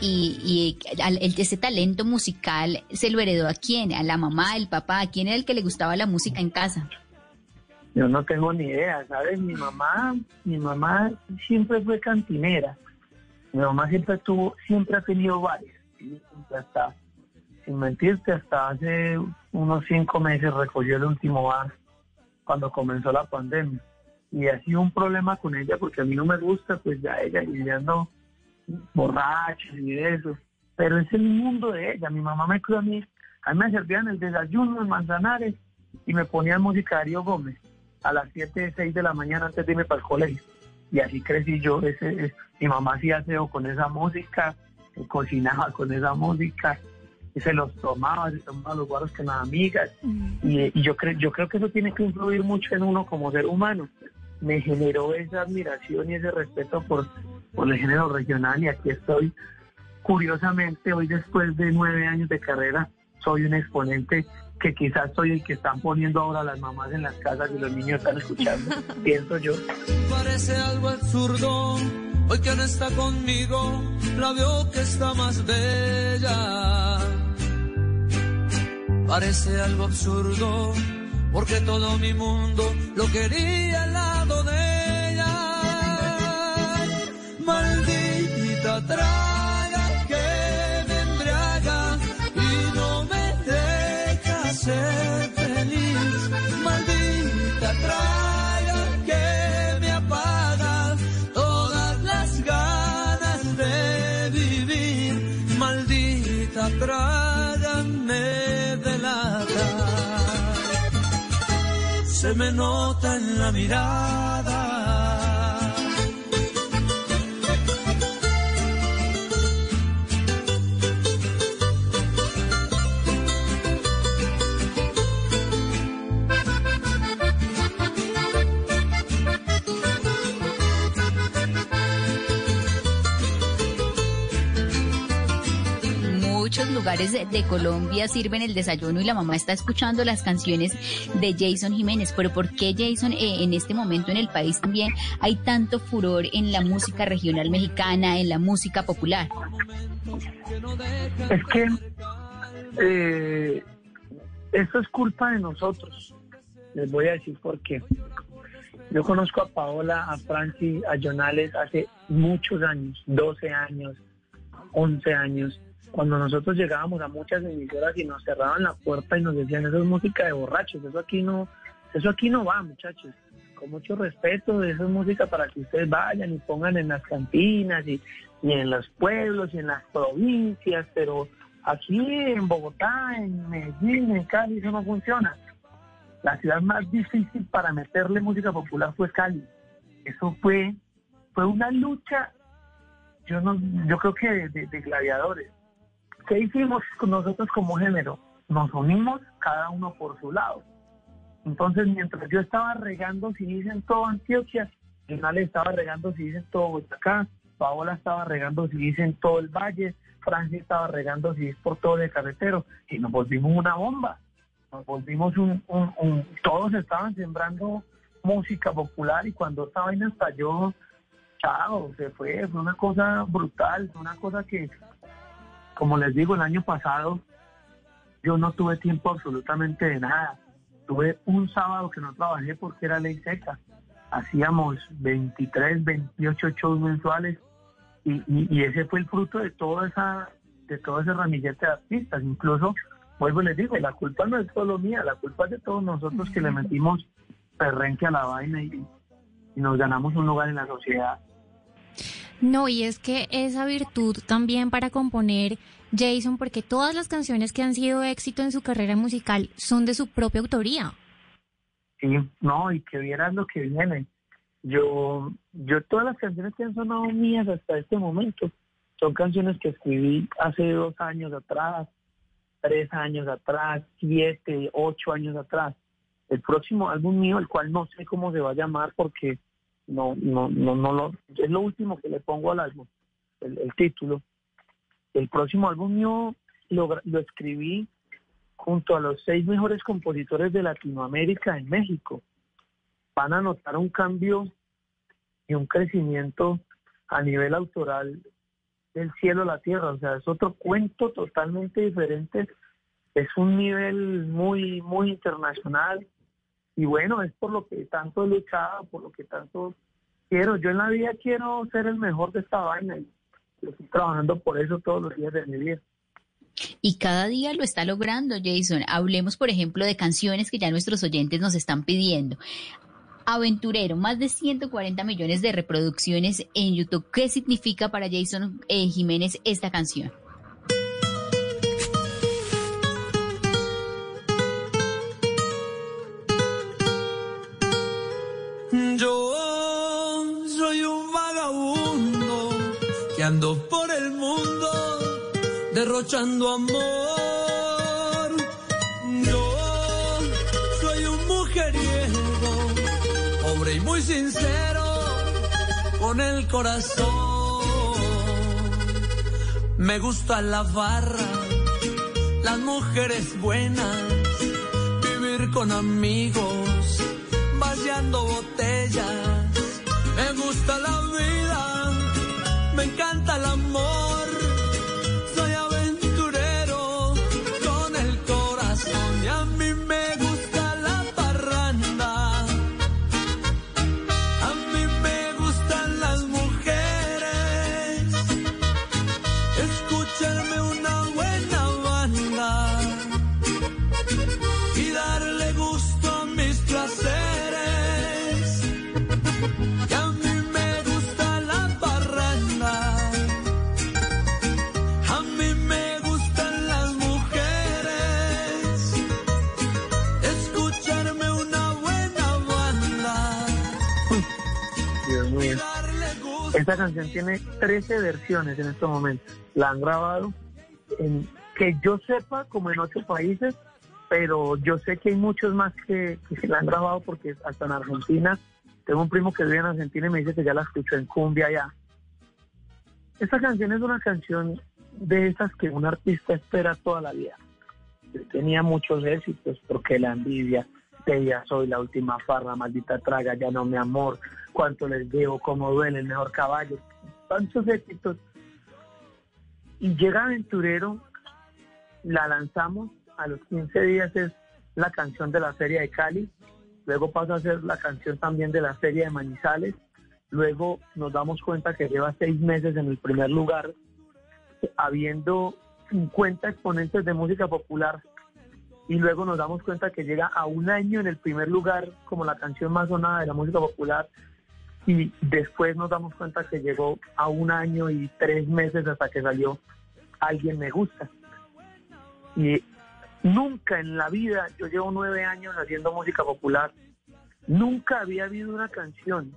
Y, y ese talento musical, ¿se lo heredó a quién? ¿A la mamá, el papá? ¿A quién era el que le gustaba la música en casa? Yo no tengo ni idea, ¿sabes? Mi mamá, mi mamá siempre fue cantinera. Mi mamá siempre tuvo, siempre ha tenido varias. Hasta, sin mentirte, hasta hace unos cinco meses recogió el último bar cuando comenzó la pandemia. Y ha sido un problema con ella porque a mí no me gusta, pues ya ella lidiando borrachos y eso. Pero es el mundo de ella. Mi mamá me cuidó a mí. A mí me servían el desayuno en Manzanares y me ponían música de Darío Gómez a las 7, 6 de la mañana antes de irme para el colegio. Y así crecí yo. Ese, mi mamá hacía aseo con esa música, cocinaba con esa música y se los tomaba, se tomaba los guaros con las amigas. Mm. Y, yo, creo yo creo que eso tiene que influir mucho en uno como ser humano. Me generó esa admiración y ese respeto por, por el género regional y aquí estoy. Curiosamente, hoy después de nueve años de carrera, soy un exponente que quizás soy el que están poniendo ahora las mamás en las casas y los niños están escuchando, pienso yo. Parece algo absurdo, hoy que no está conmigo, la veo que está más bella. Parece algo absurdo, porque todo mi mundo lo quería al lado de maldita traga que me embriaga y no me deja ser feliz. Maldita traga que me apaga todas las ganas de vivir. Maldita traga me delata. Se me nota en la mirada lugares de, Colombia sirven el desayuno y la mamá está escuchando las canciones de Jason Jiménez. Pero ¿por qué Jason eh, en este momento en el país también hay tanto furor en la música regional mexicana, en la música popular? Es que eh, eso es culpa de nosotros. Les voy a decir por qué. Yo conozco a Paola, a Francis, a Jonales hace muchos años, 12 años, 11 años. Cuando nosotros llegábamos a muchas emisoras y nos cerraban la puerta y nos decían, eso es música de borrachos, eso aquí no, eso aquí no va, muchachos. Con mucho respeto, eso es música para que ustedes vayan y pongan en las cantinas y, y en los pueblos y en las provincias, pero aquí en Bogotá, en Medellín, en Cali, eso no funciona. La ciudad más difícil para meterle música popular fue Cali. Eso fue, fue una lucha, yo no, yo creo que de, de- de gladiadores. ¿Qué hicimos nosotros como género? Nos unimos cada uno por su lado. Entonces, mientras yo estaba regando, si dicen todo Antioquia, Renale estaba regando, si dicen todo Boyacá, Paola estaba regando, si dicen todo el Valle, Francia estaba regando, si es por todo el carretero, y nos volvimos una bomba. Nos volvimos un, un- un- Todos estaban sembrando música popular y cuando esta vaina estalló, chao, se fue, fue una cosa brutal, fue una cosa que, como les digo, el año pasado yo no tuve tiempo absolutamente de nada. Tuve un sábado que no trabajé porque era ley seca. Hacíamos 23, 28 shows mensuales y, y- y ese fue el fruto de toda esa de todo ese ramillete de artistas. Incluso, vuelvo y les digo, la culpa no es solo mía, la culpa es de todos nosotros que le metimos perrenque a la vaina y, y nos ganamos un lugar en la sociedad. No, y es que esa virtud también para componer Jason, porque todas las canciones que han sido éxito en su carrera musical son de su propia autoría. Sí, no, y que vieras lo que viene. Yo, yo todas las canciones que han sonado mías hasta este momento son canciones que escribí hace dos años atrás, tres años atrás, siete, ocho años atrás. El próximo álbum mío, el cual no sé cómo se va a llamar porque no, no, no, no lo, es lo último que le pongo al álbum, el, título. El próximo álbum mío lo, lo escribí junto a los seis mejores compositores de Latinoamérica en México. Van a notar un cambio y un crecimiento a nivel autoral del cielo a la tierra. O sea, es otro cuento totalmente diferente. Es un nivel muy, muy internacional. Y bueno, es por lo que tanto he luchado, por lo que tanto quiero. Yo en la vida quiero ser el mejor de esta vaina y estoy trabajando por eso todos los días de mi vida. Y cada día lo está logrando, Jason. Hablemos, por ejemplo, de canciones que ya nuestros oyentes nos están pidiendo. Aventurero, más de 140 millones de reproducciones en YouTube. ¿Qué significa para Jason eh, Jiménez esta canción? Que ando por el mundo derrochando amor. Yo soy un mujeriego, pobre y muy sincero, con el corazón. Me gusta la barra, las mujeres buenas, vivir con amigos, vaciando botellas. Me gusta la vida, me encanta el amor. Canción tiene 13 versiones en estos momentos. La han grabado en, que yo sepa, como en ocho países, pero yo sé que hay muchos más que, que la han grabado porque hasta en Argentina, tengo un primo que vive en Argentina y me dice que ya la escuchó en cumbia ya. Esta canción es una canción de esas que un artista espera toda la vida. Tenía muchos éxitos porque la envidia, de ella soy la última farra, maldita traga, ya no mi amor, cuánto les debo, cómo duele el mejor caballo, tantos éxitos. Y llega Aventurero, la lanzamos, a los 15 días es la canción de la Feria de Cali, luego pasa a ser la canción también de la Feria de Manizales, luego nos damos cuenta que lleva seis meses en el primer lugar, habiendo 50 exponentes de música popular y luego nos damos cuenta que llega a un año en el primer lugar como la canción más sonada de la música popular y después nos damos cuenta que llegó a un año y tres meses hasta que salió Alguien me gusta. Y nunca en la vida, yo llevo nueve años haciendo música popular, nunca había habido una canción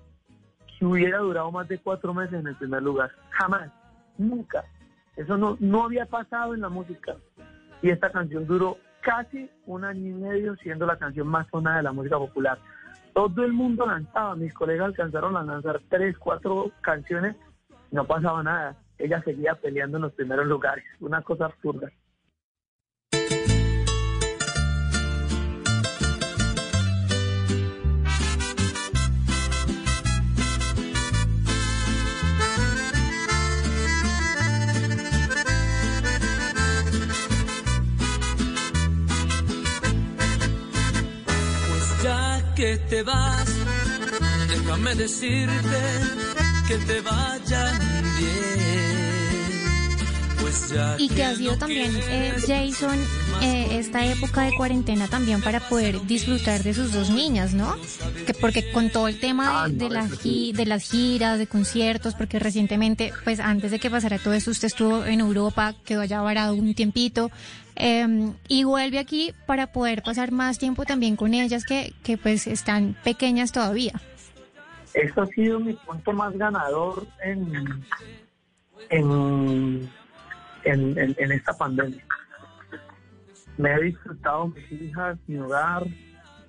que hubiera durado más de cuatro meses en el primer lugar. Jamás, nunca. Eso no, no había pasado en la música. Y esta canción duró casi un año y medio siendo la canción más sonada de la música popular. Todo el mundo lanzaba, mis colegas alcanzaron a lanzar tres, cuatro canciones, no pasaba nada. Ella seguía peleando en los primeros lugares, una cosa absurda. Te vas, déjame decirte que te vayan Y que ha sido también, eh, Jason, eh, esta época de cuarentena también para poder disfrutar de sus dos niñas, ¿no? Que porque con todo el tema de, de, la de las giras, de conciertos, porque recientemente, pues antes de que pasara todo esto, usted estuvo en Europa, quedó allá varado un tiempito, eh, y vuelve aquí para poder pasar más tiempo también con ellas que, que pues están pequeñas todavía. Esto ha sido mi punto más ganador en, en, en, en- esta pandemia. Me he disfrutado mis hijas, mi hogar,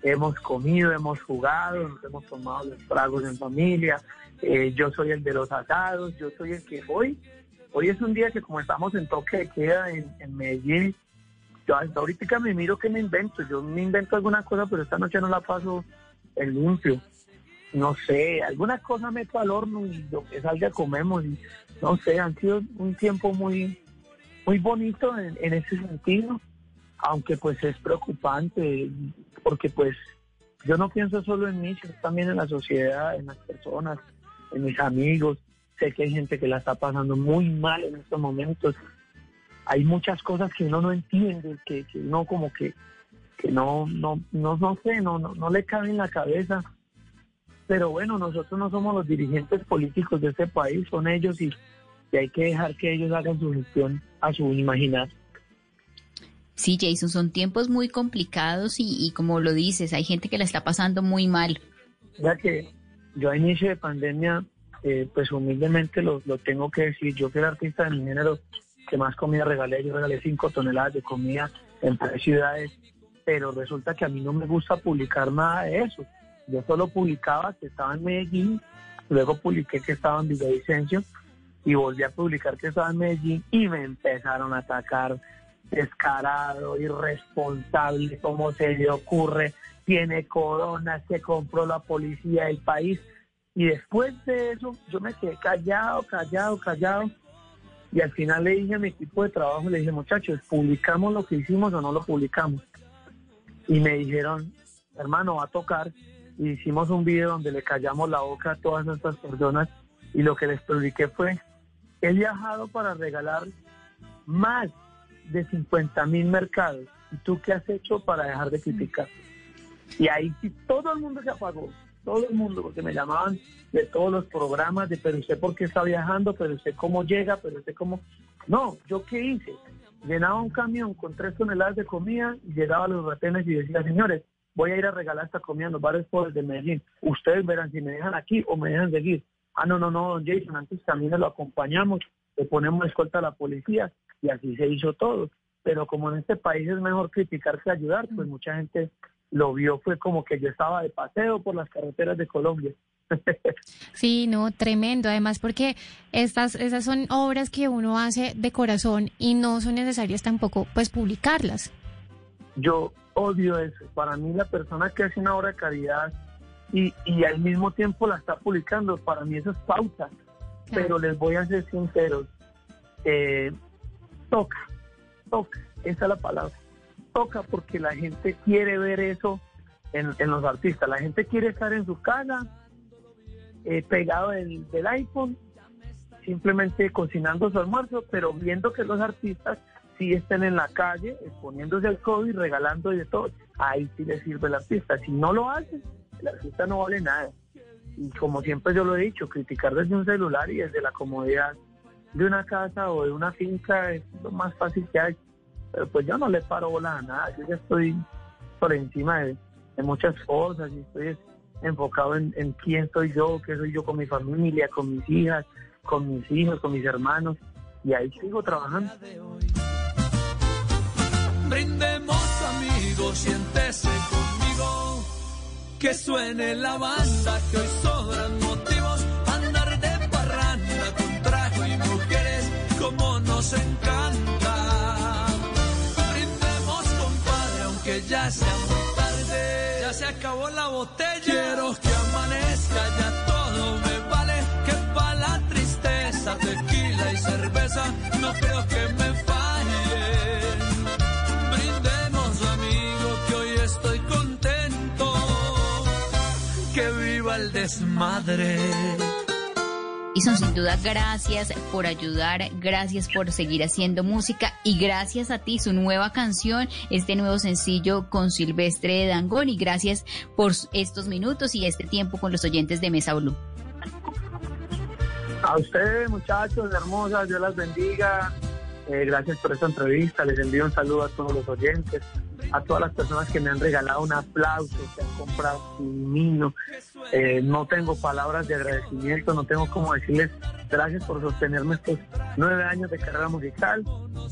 hemos comido, hemos jugado, nos hemos tomado los tragos en familia, eh, yo soy el de los asados, yo soy el que hoy, hoy es un día que como estamos en toque de queda en, en Medellín, yo hasta ahorita me miro que me invento, yo me invento alguna cosa, pero esta noche no la paso en limpio no sé, alguna cosa meto al horno y lo que salga comemos. Y, no sé, han sido un tiempo muy, muy bonito en, en ese sentido, aunque pues es preocupante, porque pues yo no pienso solo en mí, sino también en la sociedad, en las personas, en mis amigos. Sé que hay gente que la está pasando muy mal en estos momentos. Hay muchas cosas que uno no entiende, que, que uno como que, que no, no, no, no sé, no, no, no le cabe en la cabeza pero bueno, nosotros no somos los dirigentes políticos de este país, son ellos y, y hay que dejar que ellos hagan su gestión a su imaginar. Sí, Jason, son tiempos muy complicados y, y como lo dices, hay gente que la está pasando muy mal. Ya que yo a inicio de pandemia, eh, pues humildemente lo, lo tengo que decir, yo fui el artista de mi género que más comida regalé, yo regalé cinco toneladas de comida en tres ciudades, pero resulta que a mí no me gusta publicar nada de eso. Yo solo publicaba que estaba en Medellín, luego publiqué que estaba en Villavicencio y volví a publicar que estaba en Medellín y me empezaron a atacar descarado, irresponsable, cómo se le ocurre, tiene corona, se compró la policía del país. Y después de eso yo me quedé callado, callado, callado. Y al final le dije a mi equipo de trabajo, le dije, muchachos, ¿publicamos lo que hicimos o no lo publicamos? Y me dijeron, hermano, va a tocar. Y hicimos un video donde le callamos la boca a todas estas personas y lo que les publiqué fue, he viajado para regalar más de 50 mil mercados. ¿Y tú qué has hecho para dejar de criticar? Y ahí todo el mundo se apagó, todo el mundo, porque me llamaban de todos los programas, de pero usted por qué está viajando, pero usted cómo llega, pero usted cómo... No, ¿yo qué hice? Llenaba un camión con tres toneladas de comida y llegaba a los retenes y decía, señores, voy a ir a regalar esta comida en los bares pobres de Medellín. Ustedes verán si me dejan aquí o me dejan seguir. Ah, no, no, no, don Jason, antes también lo acompañamos, le ponemos escolta a la policía y así se hizo todo. Pero como en este país es mejor criticar que ayudar, pues mucha gente lo vio, fue como que yo estaba de paseo por las carreteras de Colombia. Sí, no, tremendo. Además, porque estas, esas son obras que uno hace de corazón y no son necesarias tampoco, pues, publicarlas. Yo odio eso. Para mí, la persona que hace una obra de caridad y, y al mismo tiempo la está publicando, para mí eso es pauta. Pero les voy a ser sinceros, eh, toca, toca, esa es la palabra. Toca porque la gente quiere ver eso en, en los artistas. La gente quiere estar en su casa eh, pegado del, del iPhone, simplemente cocinando su almuerzo, pero viendo que los artistas sí estén en la calle, exponiéndose al COVID, regalando y de todo, ahí sí le sirve el artista. Si no lo hacen, el artista no vale nada. Y como siempre yo lo he dicho, criticar desde un celular y desde la comodidad de una casa o de una finca es lo más fácil que hay. Pero pues yo no le paro bola a nada, yo ya estoy por encima de, de muchas cosas y estoy enfocado en, en quién soy yo, qué soy yo con mi familia, con mis hijas, con mis hijos, con mis hermanos, y ahí sigo trabajando. Brindemos amigos, siéntese conmigo. Que suene la banda, que hoy sobran motivos. Andar de parranda con trajo y mujeres, como nos encanta. Brindemos, compadre, aunque ya sea muy tarde. Ya se acabó la botella. Quiero que amanezca, ya todo me vale. Que pa' la tristeza, tequila y cerveza, no creo que me desmadre. Y son sin duda gracias por ayudar, gracias por seguir haciendo música y gracias a ti, su nueva canción, este nuevo sencillo con Silvestre Dangón y gracias por estos minutos y este tiempo con los oyentes de Mesa Blue. A ustedes, muchachos, hermosas, Dios las bendiga. Eh, gracias por esta entrevista. Les envío un saludo a todos los oyentes, a todas las personas que me han regalado un aplauso, que han comprado un vino. Eh, no tengo palabras de agradecimiento, no tengo cómo decirles gracias por sostenerme estos nueve años de carrera musical.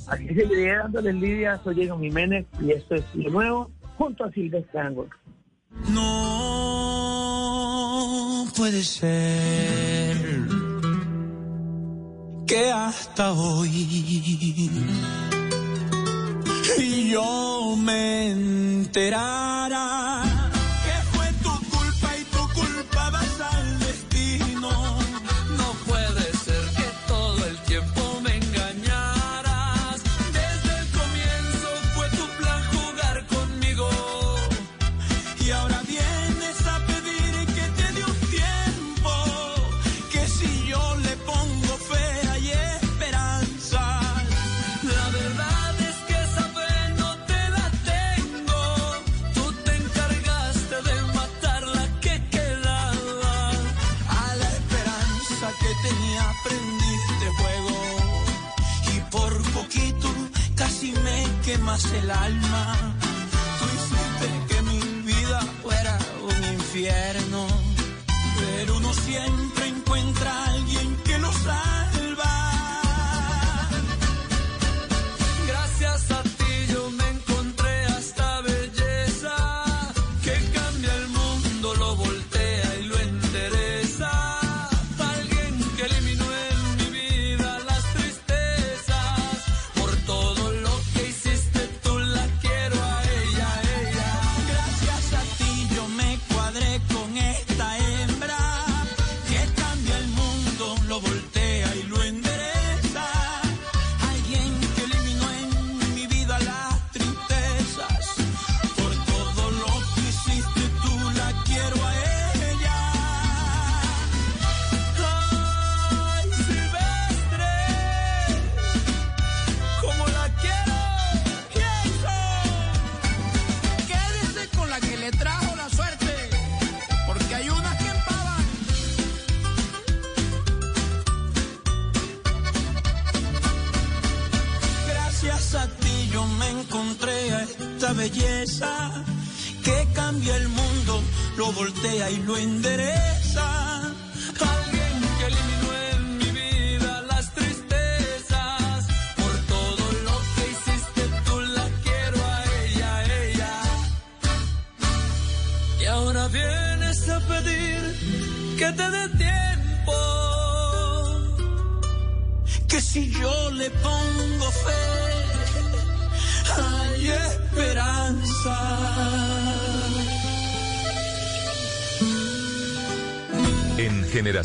Aquí seguiré dándole lidia. Soy Diego Jiménez y esto es lo nuevo junto a Silvestre Angol. No puede ser que hasta hoy. Yo me enterara quemas el alma. Tú hiciste que mi vida fuera un infierno.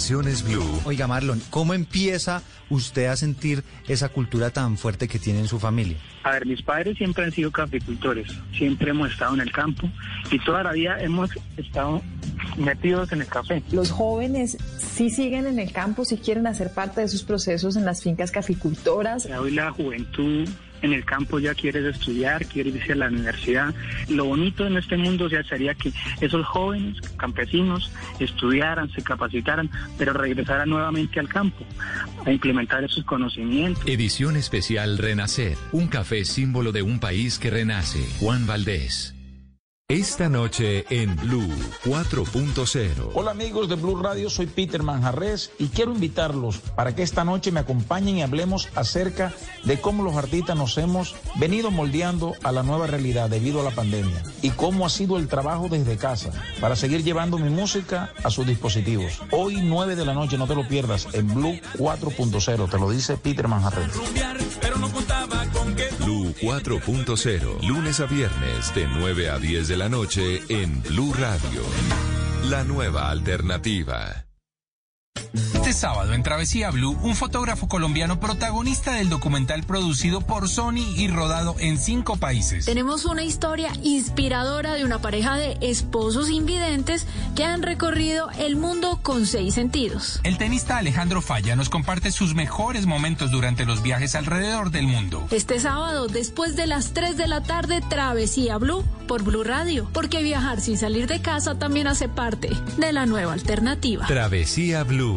Generaciones Blue. Oiga, Marlon, ¿cómo empieza usted a sentir esa cultura tan fuerte que tiene en su familia? A ver, mis padres siempre han sido caficultores, siempre hemos estado en el campo y toda la vida hemos estado metidos en el café. Los jóvenes sí siguen en el campo, sí quieren hacer parte de esos procesos en las fincas caficultoras. Hoy la juventud en el campo ya quieres estudiar, quieres irse a la universidad. Lo bonito en este mundo ya sería que esos jóvenes campesinos estudiaran, se capacitaran, pero regresaran nuevamente al campo a implementar esos conocimientos. Edición especial Renacer, un café símbolo de un país que renace. Juan Valdés. Esta noche en Blue 4.0. Hola amigos de Blue Radio, soy Peter Manjarres y quiero invitarlos para que esta noche me acompañen y hablemos acerca de cómo los artistas nos hemos venido moldeando a la nueva realidad debido a la pandemia y cómo ha sido el trabajo desde casa para seguir llevando mi música a sus dispositivos. Hoy 9 de la noche, no te lo pierdas, en Blue 4.0, te lo dice Peter Manjarres. Blue 4.0, lunes a viernes de 9 a 10 de la noche en Blue Radio. La nueva alternativa. Este sábado en Travesía Blue, un fotógrafo colombiano protagonista del documental producido por Sony y rodado en cinco países. Tenemos una historia inspiradora de una pareja de esposos invidentes que han recorrido el mundo con seis sentidos. El tenista Alejandro Falla nos comparte sus mejores momentos durante los viajes alrededor del mundo. Este sábado, después de las 3 de la tarde, Travesía Blue por Blue Radio, porque viajar sin salir de casa también hace parte de la nueva alternativa. Travesía Blue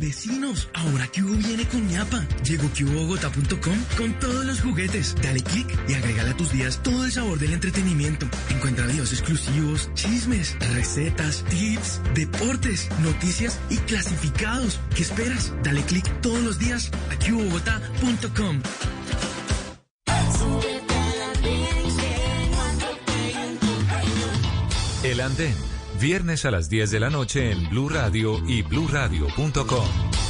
Vecinos, ahora que viene con ñapa. Llegó QBogotá.com con todos los juguetes. Dale clic y agrégale a tus días todo el sabor del entretenimiento. Encuentra videos exclusivos, chismes, recetas, tips, deportes, noticias y clasificados. ¿Qué esperas? Dale clic todos los días a QBogotá.com. El Andén, viernes a las 10 de la noche en Blue Radio y bluradio.com.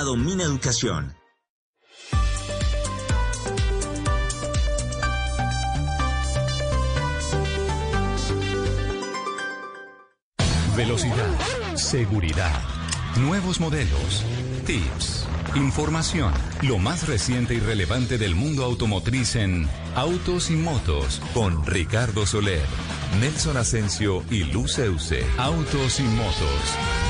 Mineducación. Velocidad, seguridad, nuevos modelos, tips, información, lo más reciente y relevante del mundo automotriz en Autos y Motos con Ricardo Soler, Nelson Asensio y Luceuse. Autos y Motos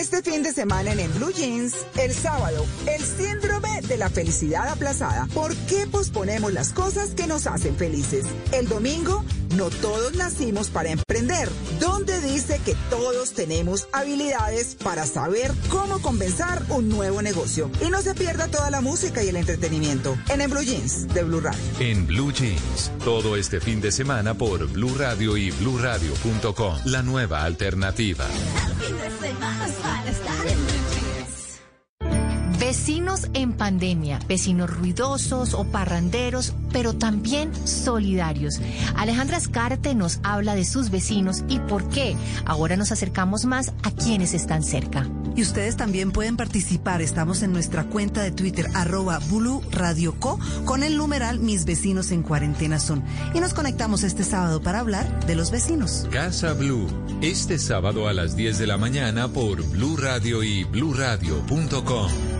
Este fin de semana en, en Blue Jeans, el sábado, el síndrome de la felicidad aplazada. ¿Por qué posponemos las cosas que nos hacen felices? El domingo, no todos nacimos para emprender. ¿Dónde dice que todos tenemos habilidades para saber cómo comenzar un nuevo negocio? Y no se pierda toda la música y el entretenimiento en, en Blue Jeans de Blue Radio. En Blue Jeans, todo este fin de semana por Blue Radio y bluradio.com, la nueva alternativa. Let's. Vecinos en pandemia, vecinos ruidosos o parranderos, pero también solidarios. Alejandra Escarte nos habla de sus vecinos y por qué. Ahora nos acercamos más a quienes están cerca. Y ustedes también pueden participar. Estamos en nuestra cuenta de Twitter, arroba Bulu Radio Co, con el numeral Mis vecinos en cuarentena son. Y nos conectamos este sábado para hablar de los vecinos. Casa Blue, este sábado a las 10 de la mañana por Blue Radio y bluradio.com.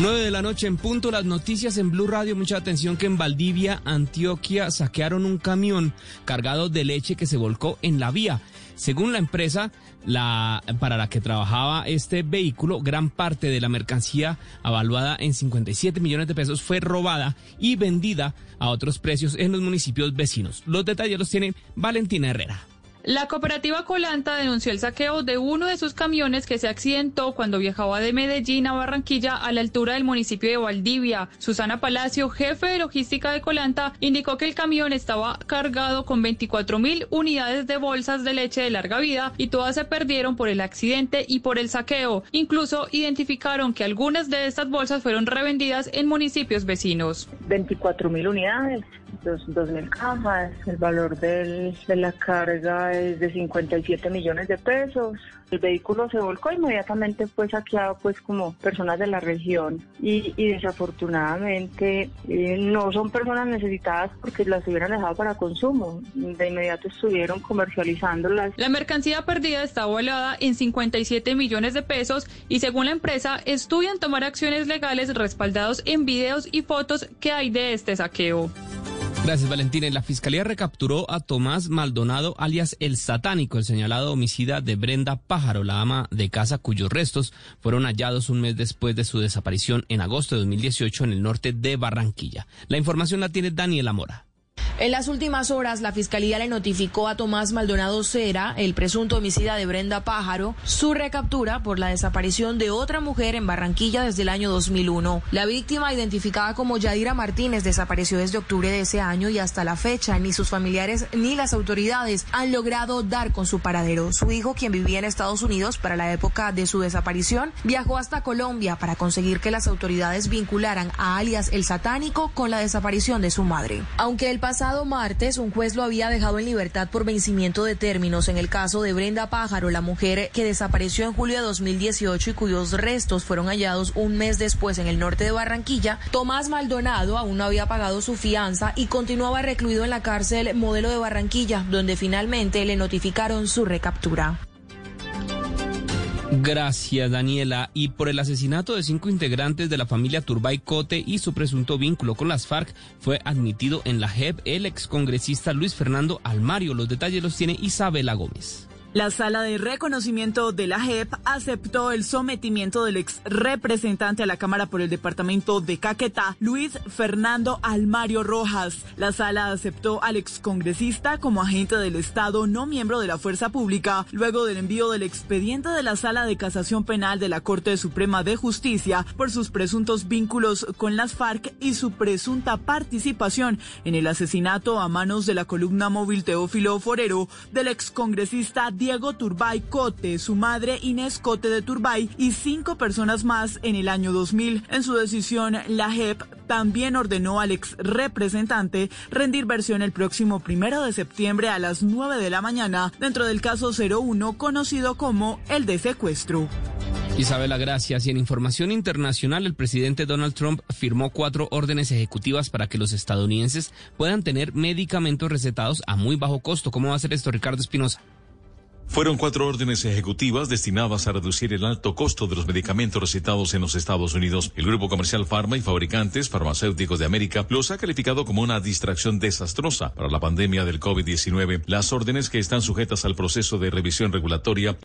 9 de la noche en punto, las noticias en Blue Radio. Mucha atención que en Valdivia, Antioquia, saquearon un camión cargado de leche que se volcó en la vía. Según la empresa la, para la que trabajaba este vehículo, gran parte de la mercancía avaluada en 57 millones de pesos fue robada y vendida a otros precios en los municipios vecinos. Los detalles los tiene Valentina Herrera. La cooperativa Colanta denunció el saqueo de uno de sus camiones que se accidentó cuando viajaba de Medellín a Barranquilla a la altura del municipio de Valdivia. Susana Palacio, jefe de logística de Colanta, indicó que el camión estaba cargado con 24 mil unidades de bolsas de leche de larga vida y todas se perdieron por el accidente y por el saqueo. Incluso identificaron que algunas de estas bolsas fueron revendidas en municipios vecinos. 24 mil unidades, dos, mil cajas, el valor del, de la carga es de 57 millones de pesos. El vehículo se volcó inmediatamente fue saqueado pues como personas de la región y, desafortunadamente eh, no son personas necesitadas porque las hubieran dejado para consumo. De inmediato estuvieron comercializándolas. La mercancía perdida está evaluada en 57 millones de pesos y según la empresa estudian tomar acciones legales respaldados en videos y fotos que hay de este saqueo. Gracias, Valentina. La fiscalía recapturó a Tomás Maldonado, alias El Satánico, el señalado homicida de Brenda Pájaro, la ama de casa cuyos restos fueron hallados un mes después de su desaparición en agosto de 2018 en el norte de Barranquilla. La información la tiene Daniela Mora. En las últimas horas, la Fiscalía le notificó a Tomás Maldonado Cera, el presunto homicida de Brenda Pájaro, su recaptura por la desaparición de otra mujer en Barranquilla desde el año 2001. La víctima, identificada como Yadira Martínez, desapareció desde octubre de ese año y hasta la fecha ni sus familiares ni las autoridades han logrado dar con su paradero. Su hijo, quien vivía en Estados Unidos para la época de su desaparición, viajó hasta Colombia para conseguir que las autoridades vincularan a alias el satánico con la desaparición de su madre. Aunque el pasado martes, un juez lo había dejado en libertad por vencimiento de términos en el caso de Brenda Pájaro, la mujer que desapareció en julio de 2018 y cuyos restos fueron hallados un mes después en el norte de Barranquilla. Tomás Maldonado aún no había pagado su fianza y continuaba recluido en la cárcel modelo de Barranquilla, donde finalmente le notificaron su recaptura. Gracias, Daniela. Y por el asesinato de cinco integrantes de la familia Turbay Cote y su presunto vínculo con las FARC, fue admitido en la JEP el excongresista Luis Fernando Almario. Los detalles los tiene Isabela Gómez. La sala de reconocimiento de la JEP aceptó el sometimiento del ex representante a la Cámara por el departamento de Caquetá, Luis Fernando Almario Rojas. La sala aceptó al ex congresista como agente del Estado no miembro de la Fuerza Pública, luego del envío del expediente de la Sala de Casación Penal de la Corte Suprema de Justicia por sus presuntos vínculos con las FARC y su presunta participación en el asesinato a manos de la columna móvil Teófilo Forero del ex congresista Diego Turbay Cote, su madre Inés Cote de Turbay y cinco personas más en el año 2000. En su decisión, la JEP también ordenó al ex representante rendir versión el próximo primero de septiembre a las 9 de la mañana dentro del caso 01 conocido como el de secuestro. Isabela, gracias. Y en información internacional, el presidente Donald Trump firmó cuatro órdenes ejecutivas para que los estadounidenses puedan tener medicamentos recetados a muy bajo costo. ¿Cómo va a ser esto, Ricardo Espinosa? Fueron cuatro órdenes ejecutivas destinadas a reducir el alto costo de los medicamentos recetados en los Estados Unidos. El grupo comercial Pharma y Fabricantes Farmacéuticos de América los ha calificado como una distracción desastrosa para la pandemia del COVID-19. Las órdenes que están sujetas al proceso de revisión regulatoria